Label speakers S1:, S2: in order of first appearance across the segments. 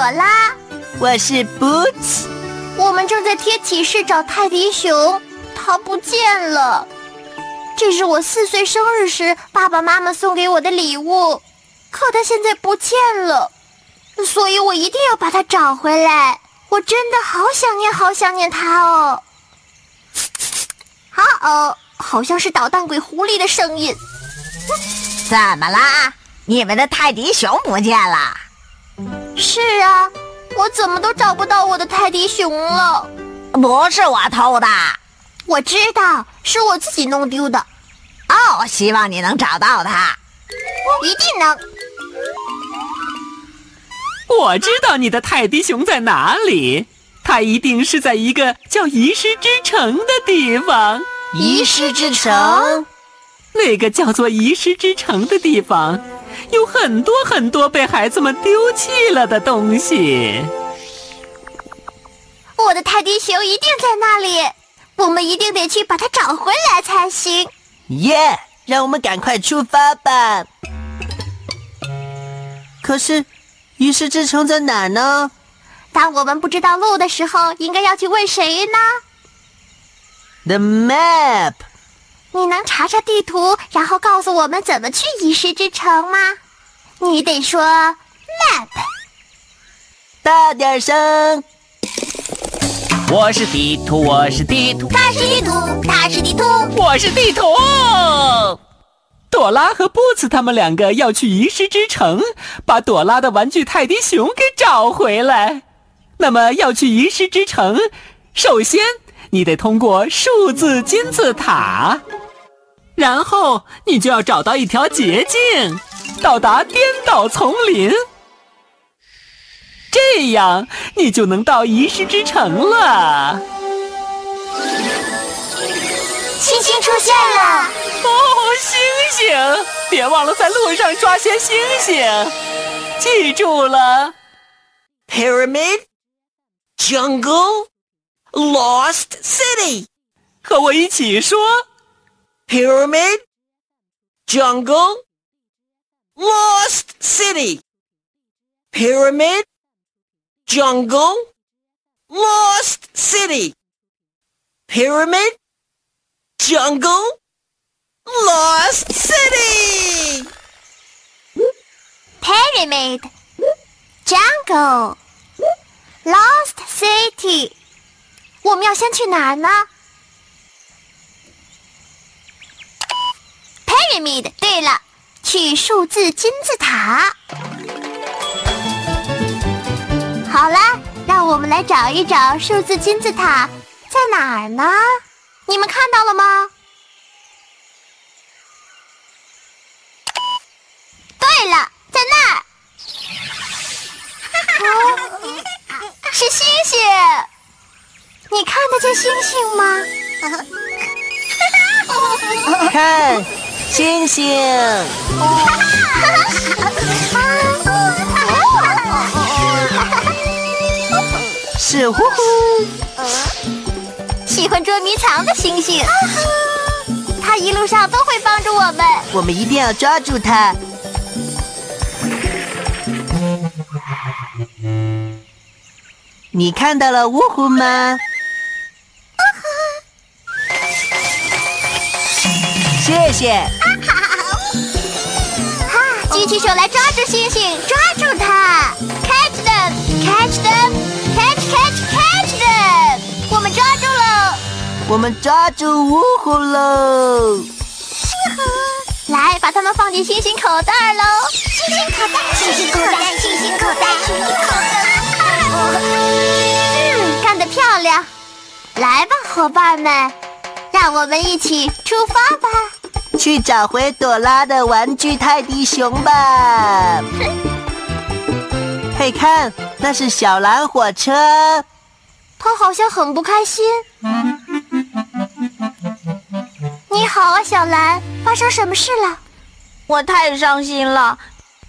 S1: 拉，
S2: 我是 Boots，
S1: 我们正在贴启示找泰迪熊，它不见了。这是我四岁生日时爸爸妈妈送给我的礼物，可它现在不见了，所以我一定要把它找回来。我真的好想念，好想念它哦。好哦，好像是捣蛋鬼狐狸的声音。
S3: 怎么啦？你们的泰迪熊不见了？
S1: 是啊，我怎么都找不到我的泰迪熊了。
S3: 不是我偷的，
S1: 我知道是我自己弄丢的。
S3: 哦，希望你能找到它，
S1: 一定能。
S4: 我知道你的泰迪熊在哪里，它一定是在一个叫遗失之城的地方。
S2: 遗失之城，
S4: 那个叫做遗失之城的地方。有很多很多被孩子们丢弃了的东西。
S1: 我的泰迪熊一定在那里，我们一定得去把它找回来才行。
S2: 耶！让我们赶快出发吧。可是，遗失之城在哪呢？
S1: 当我们不知道路的时候，应该要去问谁呢
S2: ？The map。
S1: 你能查查地图，然后告诉我们怎么去遗失之城吗？你得说 map，
S2: 大点声。
S4: 我是地图，我是地图，
S1: 他是地图，他是地图，
S4: 我是地图。朵拉和布茨他们两个要去遗失之城，把朵拉的玩具泰迪熊给找回来。那么要去遗失之城，首先你得通过数字金字塔。然后你就要找到一条捷径，到达颠倒丛林，这样你就能到遗失之城了。
S1: 星星出现了！哦，
S4: 星星！别忘了在路上抓些星星，记住了。
S2: Pyramid, jungle, lost city。
S4: 和我一起说。
S2: Pyramid, jungle, lost city. Pyramid, jungle, lost city. Pyramid, jungle, lost city.
S1: Pyramid, jungle, lost city. 我们要先去哪儿呢？Pyramid，对了， 去数字金字塔。好了，让我们来找一找数字金字塔在哪儿呢？你们看到了吗？对了，在那儿。是星星，你看得见星星吗？
S2: 看。星星，是呼呼，
S1: 喜欢捉迷藏的星星，他一路上都会帮助我们，
S2: 我们一定要抓住他。你看到了呜呼吗？谢谢。
S1: 起手来抓住星星，抓住它，catch them，catch them，catch catch catch them，我们抓住了。
S2: 我们抓住呜呼喽！
S1: 来，把它们放进星星口袋喽！星星口袋，星星口袋，星星口袋，星星口袋。嗯，干得漂亮！来吧，伙伴们，让我们一起出发吧！
S2: 去找回朵拉的玩具泰迪熊吧！嘿，看，那是小蓝火车，
S1: 它好像很不开心。你好啊，小蓝，发生什么事了？
S3: 我太伤心了，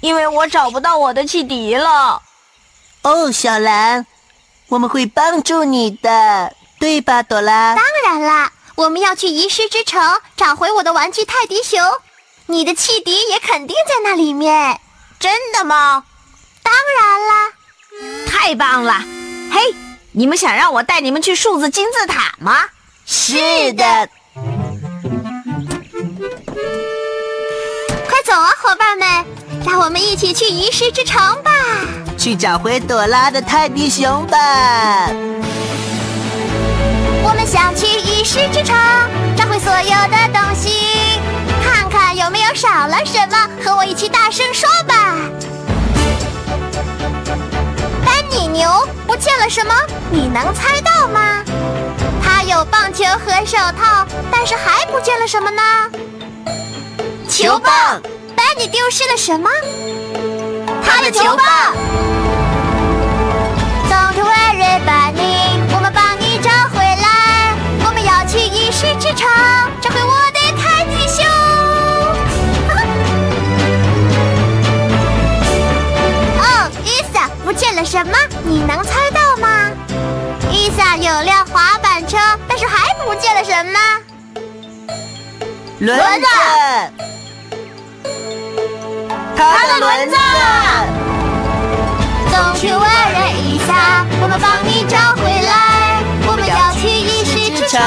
S3: 因为我找不到我的汽笛了。
S2: 哦，小蓝，我们会帮助你的，对吧，朵拉？
S1: 当然啦，我们要去遗失之城找回我的玩具泰迪熊，你的汽笛也肯定在那里面。
S3: 真的吗？
S1: 当然啦，
S3: 太棒了！嘿，你们想让我带你们去数字金字塔吗？
S2: 是的。
S1: 快走啊，伙伴们，让我们一起去遗失之城吧！
S2: 去找回朵拉的泰迪熊吧！
S1: 我们想去遗失之城，找回所有的东西，看看有没有少了什么，和我一起大声说吧！丹尼牛不见了什么？你能猜到吗？他有棒球和手套，但是还不见了什么呢？
S2: 球棒。
S1: 丹尼丢失了什么？
S2: 他的球棒。
S1: Don't worry, Bunny，去遗失之城，找回我的泰迪熊。哦，伊萨不见了什么？你能猜到吗？伊萨有辆滑板车，但是还不见了什么？
S2: 轮子。他的轮子。
S1: Don't you worry，伊萨，我们帮你找回来。我们要去遗失之城，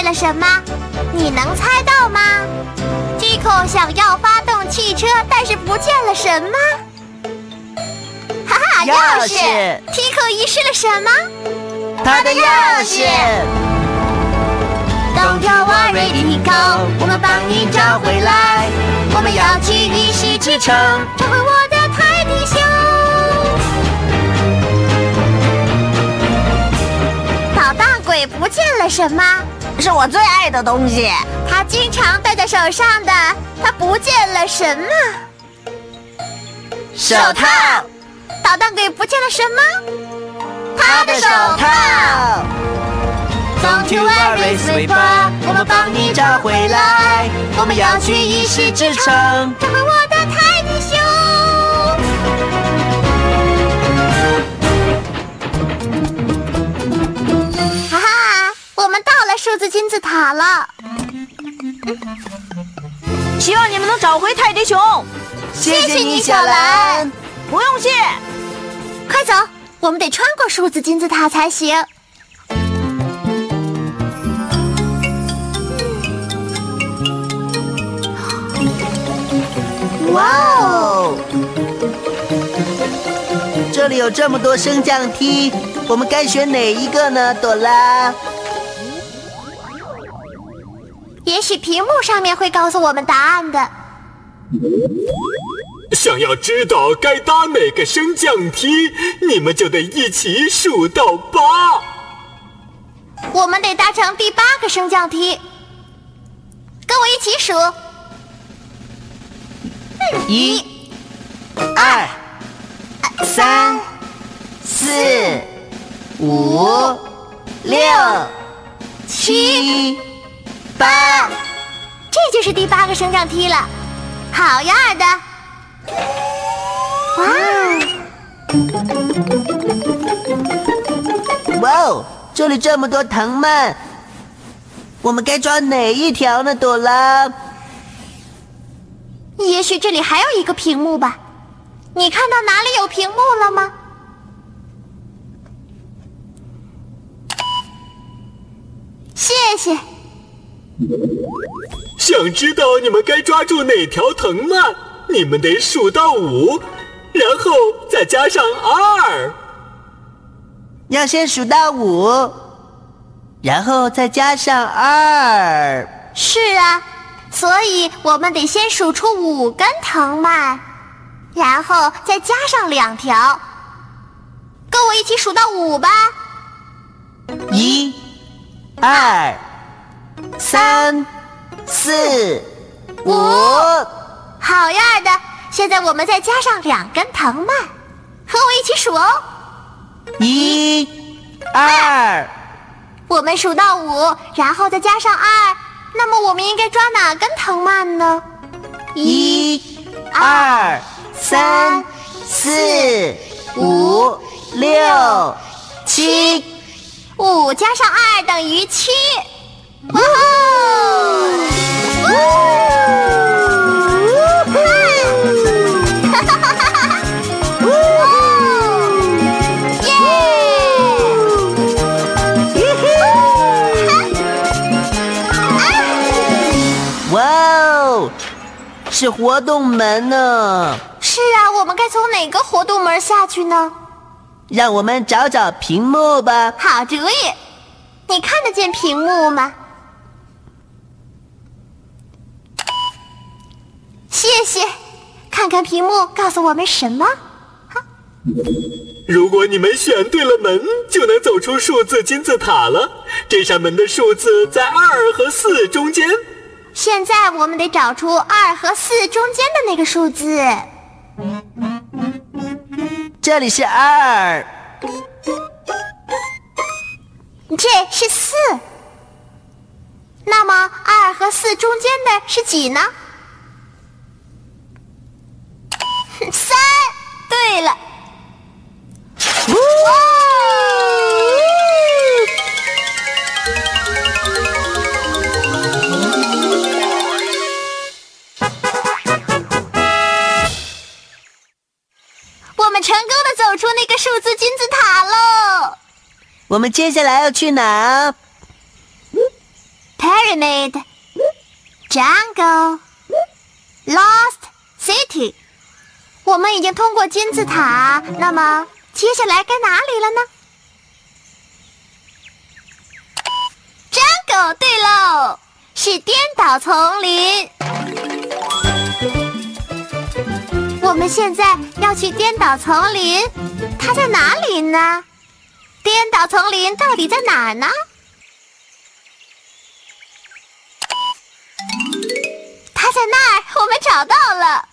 S1: 见了什么？你能猜到吗？Tico 想要发动汽车，但是不见了什么？哈哈，
S2: 钥
S1: 钥
S2: 匙
S1: 匙！Tico 遗失了什么？
S2: 他的钥匙。
S1: Don't you worry, Tico，我们帮你找回来。我们要去遗失之城，找回我的泰迪熊。捣蛋鬼不见了什么？
S3: 是我最爱的东西。
S1: 他经常戴在手上的，他不见了什么？
S2: 手套。
S1: 捣蛋鬼不见了什么？
S2: 他的手套。
S1: Don't you worry, Sweeper，我们帮你找回来。我们要去一世之城，找回我的泰迪熊。哈哈，我们到了数字金字塔了。
S3: 希望你们能找回泰迪熊。
S2: 谢
S1: 谢你小蓝。
S3: 不用谢。
S1: 快走，我们得穿过数字金字塔才行。
S2: 哇哦！这里有这么多升降梯，我们该选哪一个呢，朵拉？
S1: 也许屏幕上面会告诉我们答案的。
S5: 想要知道该搭哪个升降梯，你们就得一起数到八。
S1: 我们得搭乘第八个升降梯，跟我一起数。
S2: 一、二、三、四、五、六、七、八。
S1: 这就是第八个升降梯了。好样的！哇，
S2: 哇哦，这里这么多藤蔓，我们该抓哪一条呢，朵拉？
S1: 也许这里还有一个屏幕吧？你看到哪里有屏幕了吗？谢谢。
S5: 想知道你们该抓住哪条藤蔓，你们得数到五。然后再加上二。
S2: 要先数到五，然后再加上二。
S1: 是啊，所以我们得先数出五根藤蔓，然后再加上两条。跟我一起数到五吧。
S2: 一、二、三、四、五。
S1: 好样的！现在我们再加上两根藤蔓，和我一起数哦。
S2: 一、二。
S1: 我们数到五，然后再加上二，那么我们应该抓哪根藤蔓呢？
S2: 一、二、三、四、五、六、七。
S1: 五加上二等于七。哇哦！哈哈哈哈哈！
S2: 哇哦，是活动门呢！
S1: 是啊，我们该从哪个活动门下去呢？
S2: 让我们找找屏幕吧。
S1: 好主意，你看得见屏幕吗？谢谢，看看屏幕，告诉我们什么？
S5: 哈如果你们选对了门，就能走出数字金字塔了。这扇门的数字在二和四中间。
S1: 现在我们得找出二和四中间的那个数字。
S2: 这里是二，
S1: 这是四。那么二和四中间的是几呢？三。对了。哇！我们成功的走出那个数字金字塔喽！
S2: 我们接下来要去哪
S1: ？Pyramid, Jungle, Lost City。我们已经通过金字塔，那么接下来该哪里了呢真狗对喽，是颠倒丛林。我们现在要去颠倒丛林，它在哪里呢？颠倒丛林到底在哪儿呢？它在那儿，我们找到了。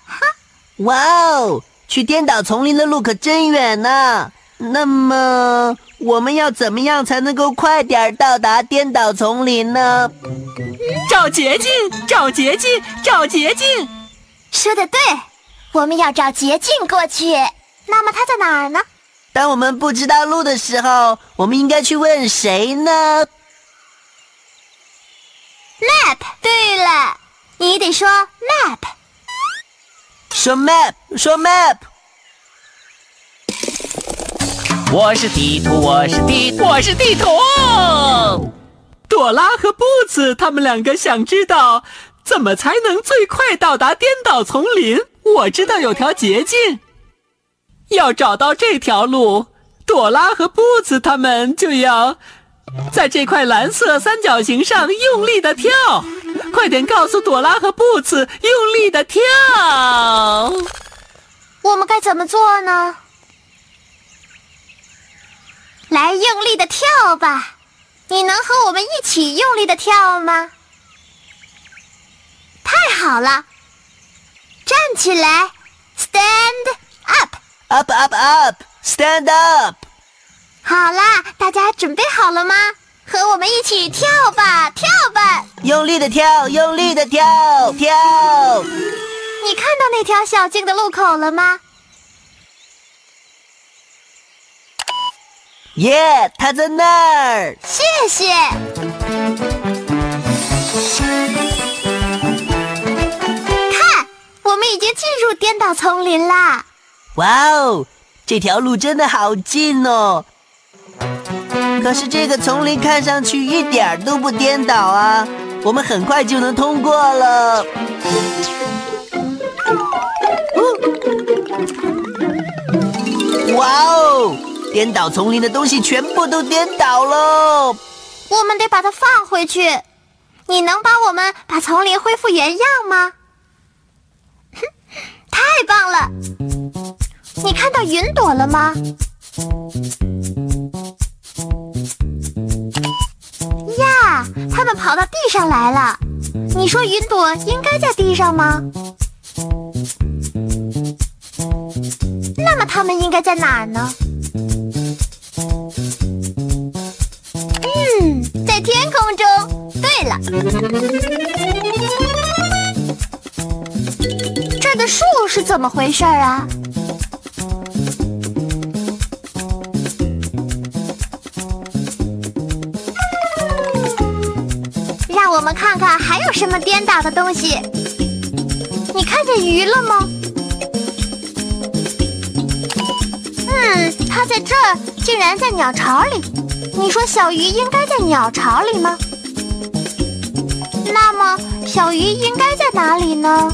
S1: 哈！
S2: 哇哦，去颠倒丛林的路可真远呢。那么我们要怎么样才能够快点到达颠倒丛林呢？
S4: 找捷径，找捷径，找捷径。
S1: 说的对。我们要找捷径过去，那么它在哪儿呢？
S2: 当我们不知道路的时候，我们应该去问谁呢
S1: ？Map。对了，你得说 map。
S2: 说 map，说 map。
S4: 我是地图，我是地，我是地图。朵拉和布子他们两个想知道怎么才能最快到达颠倒丛林。我知道有条捷径，要找到这条路，朵拉和布子他们就要在这块蓝色三角形上用力的跳。快点告诉朵拉和布茨，用力的跳。
S1: 我们该怎么做呢？来，用力的跳吧！你能和我们一起用力的跳吗？太好了！站起来，stand
S2: up，up up up，stand up。
S1: 好啦，大家准备好了吗？和我们一起跳吧，跳吧！
S2: 用力的跳，用力的跳，跳！
S1: 你看到那条小径的路口了吗？
S2: 耶，它在那儿。
S1: 谢谢。看，我们已经进入颠倒丛林啦！
S2: 哇哦，这条路真的好近哦。可是这个丛林看上去一点儿都不颠倒啊！我们很快就能通过了。哇哦！颠倒丛林的东西全部都颠倒喽！
S1: 我们得把它放回去。你能帮我们把丛林恢复原样吗？哼，太棒了！你看到云朵了吗？跑到地上来了。你说云朵应该在地上吗？那么它们应该在哪儿呢？嗯，在天空中。对了，这的树是怎么回事啊？看看还有什么颠倒的东西。你看见鱼了吗？嗯，它在这，竟然在鸟巢里。你说小鱼应该在鸟巢里吗？那么小鱼应该在哪里呢？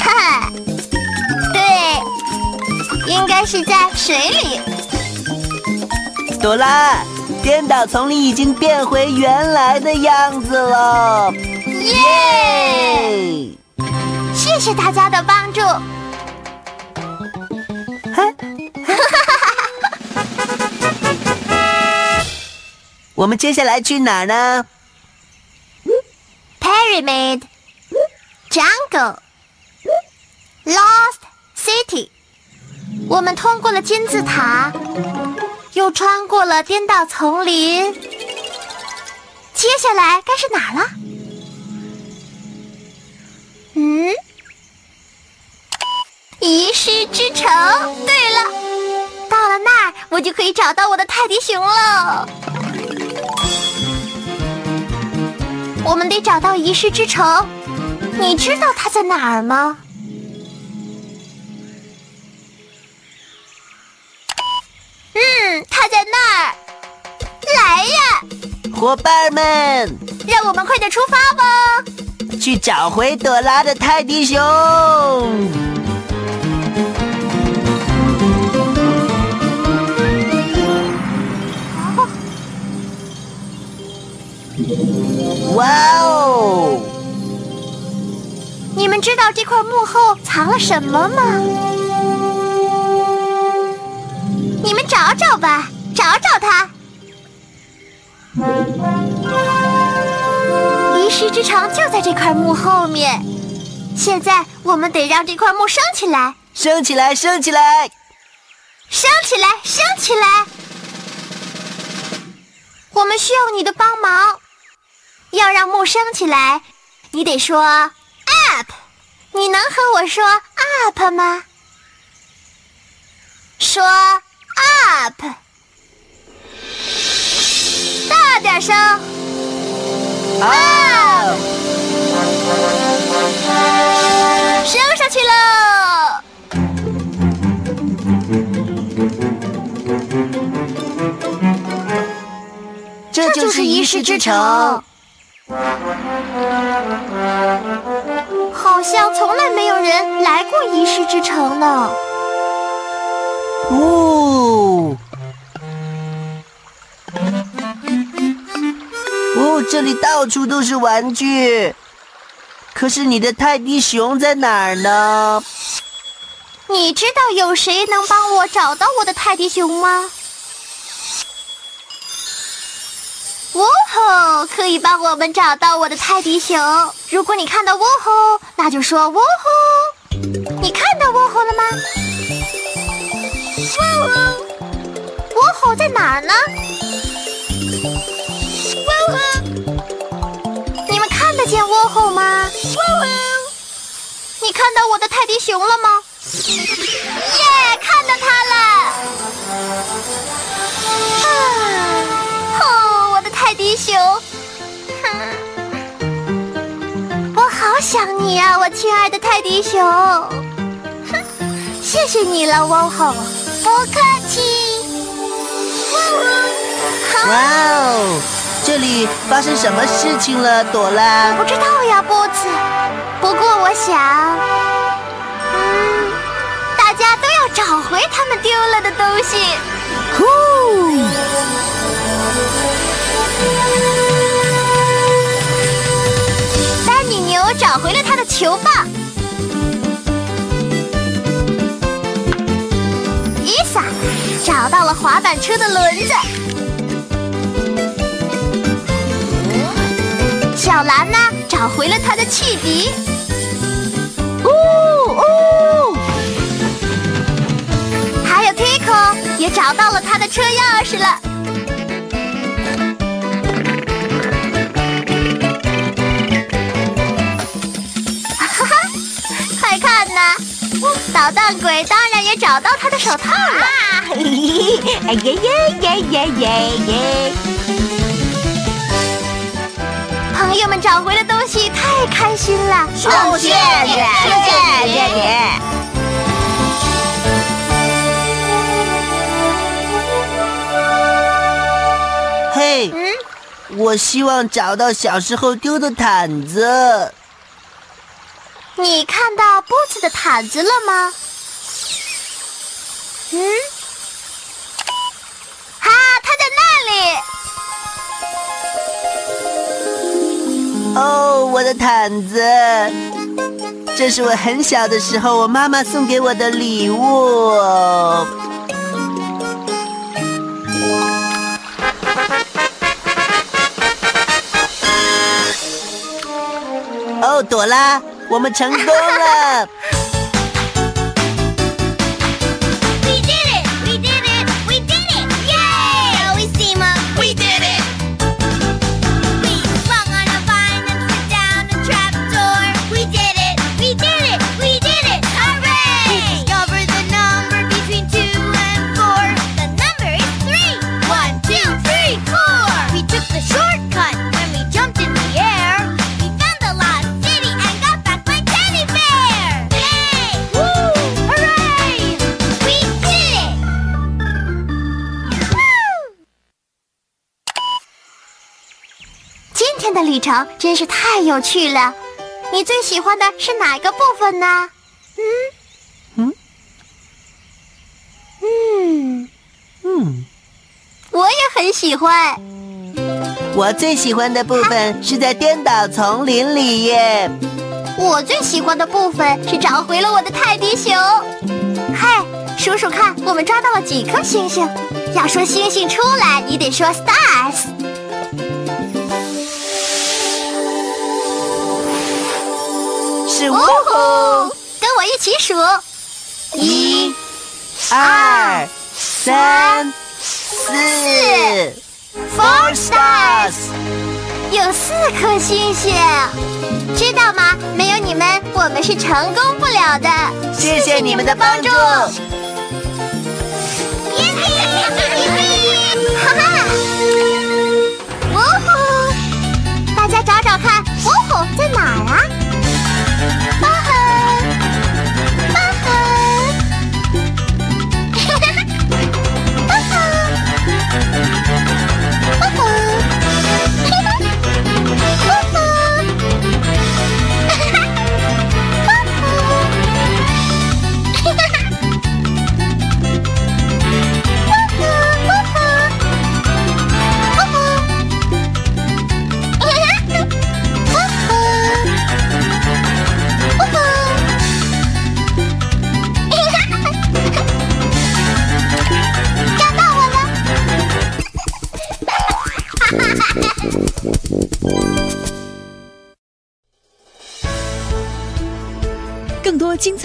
S1: 哈，对，应该是在水里。
S2: 朵拉，颠倒丛林已经变回原来的样子了。耶！
S1: 谢谢大家的帮助。
S2: 我们接下来去哪儿呢
S1: ？Pyramid, Jungle, Lost City。我们通过了金字塔，又穿过了颠倒丛林，接下来该是哪了？嗯，遗失之城。对了，到了那儿，我就可以找到我的泰迪熊了。我们得找到遗失之城，你知道它在哪儿吗？嗯，它在那儿。来呀，
S2: 伙伴们，
S1: 让我们快点出发吧，
S2: 去找回朵拉的泰迪熊。哇哦！
S1: 你们知道这块幕后藏了什么吗？你们找找吧，找找他。遗失之城就在这块墓后面。现在我们得让这块墓升起来，
S2: 升起来，升起来，
S1: 升起来，升起来。我们需要你的帮忙。要让木升起来，你得说 up。你能和我说 up 吗？说 up，大点声。up，升上去喽。
S2: 这就是一世之城。
S1: 好像从来没有人来过一世之城呢。
S2: 这里到处都是玩具。可是你的泰迪熊在哪儿呢？
S1: 你知道有谁能帮我找到我的泰迪熊吗？呜吼！可以帮我们找到我的泰迪熊。如果你看到呜吼，那就说呜吼。你看到呜吼了吗？呜吼！呜吼在哪儿呢？看到我的泰迪熊了吗？耶！看到它了。啊！哦，我的泰迪熊，我好想你啊，我亲爱的泰迪熊。谢谢你了，汪吼，不客气。
S2: 哇哦，这里发生什么事情了，朵拉？
S1: 我不知道呀，波子。不过我想，嗯，大家都要找回他们丢了的东西。
S6: 酷！
S1: 丹尼牛找回了他的球棒。伊萨找到了滑板车的轮子。小兰呢，找回了他的汽笛。呜呜！还有 Tico 也找到了他的车钥匙了。哈哈，快看呐！捣蛋鬼当然也找到他的手套了。
S3: 啊，嘿嘿，哎耶耶耶耶耶耶！
S1: 朋友们找回了东西，太开心了！
S3: 哦，谢谢谢谢你。
S2: 嘿，我希望找到小时候丢的毯子。
S1: 你看到布子的毯子了吗？嗯，
S2: 毯子，这是我很小的时候我妈妈送给我的礼物。哦，朵拉，我们成功了！
S1: 旅程真是太有趣了。你最喜欢的是哪个部分呢？嗯嗯
S2: 嗯，
S1: 我也很喜欢。
S2: 我最喜欢的部分是在颠倒丛林里耶。
S1: 我最喜欢的部分是找回了我的泰迪熊。嗨，数数看，我们抓到了几颗星星？要说星星出来，你得说 stars。
S2: 是
S1: 呜呼，跟我一起数，
S2: 一、二、三、四，Four stars。
S1: 有四颗星星。知道吗？没有你们，我们是成功不了的。
S2: 谢谢你们的帮助。
S1: 耶哈哈！呜呼！大家找找看，呜呼在哪儿啊？啊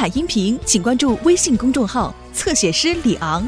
S6: 音频，请关注微信公众号“侧写师李昂”。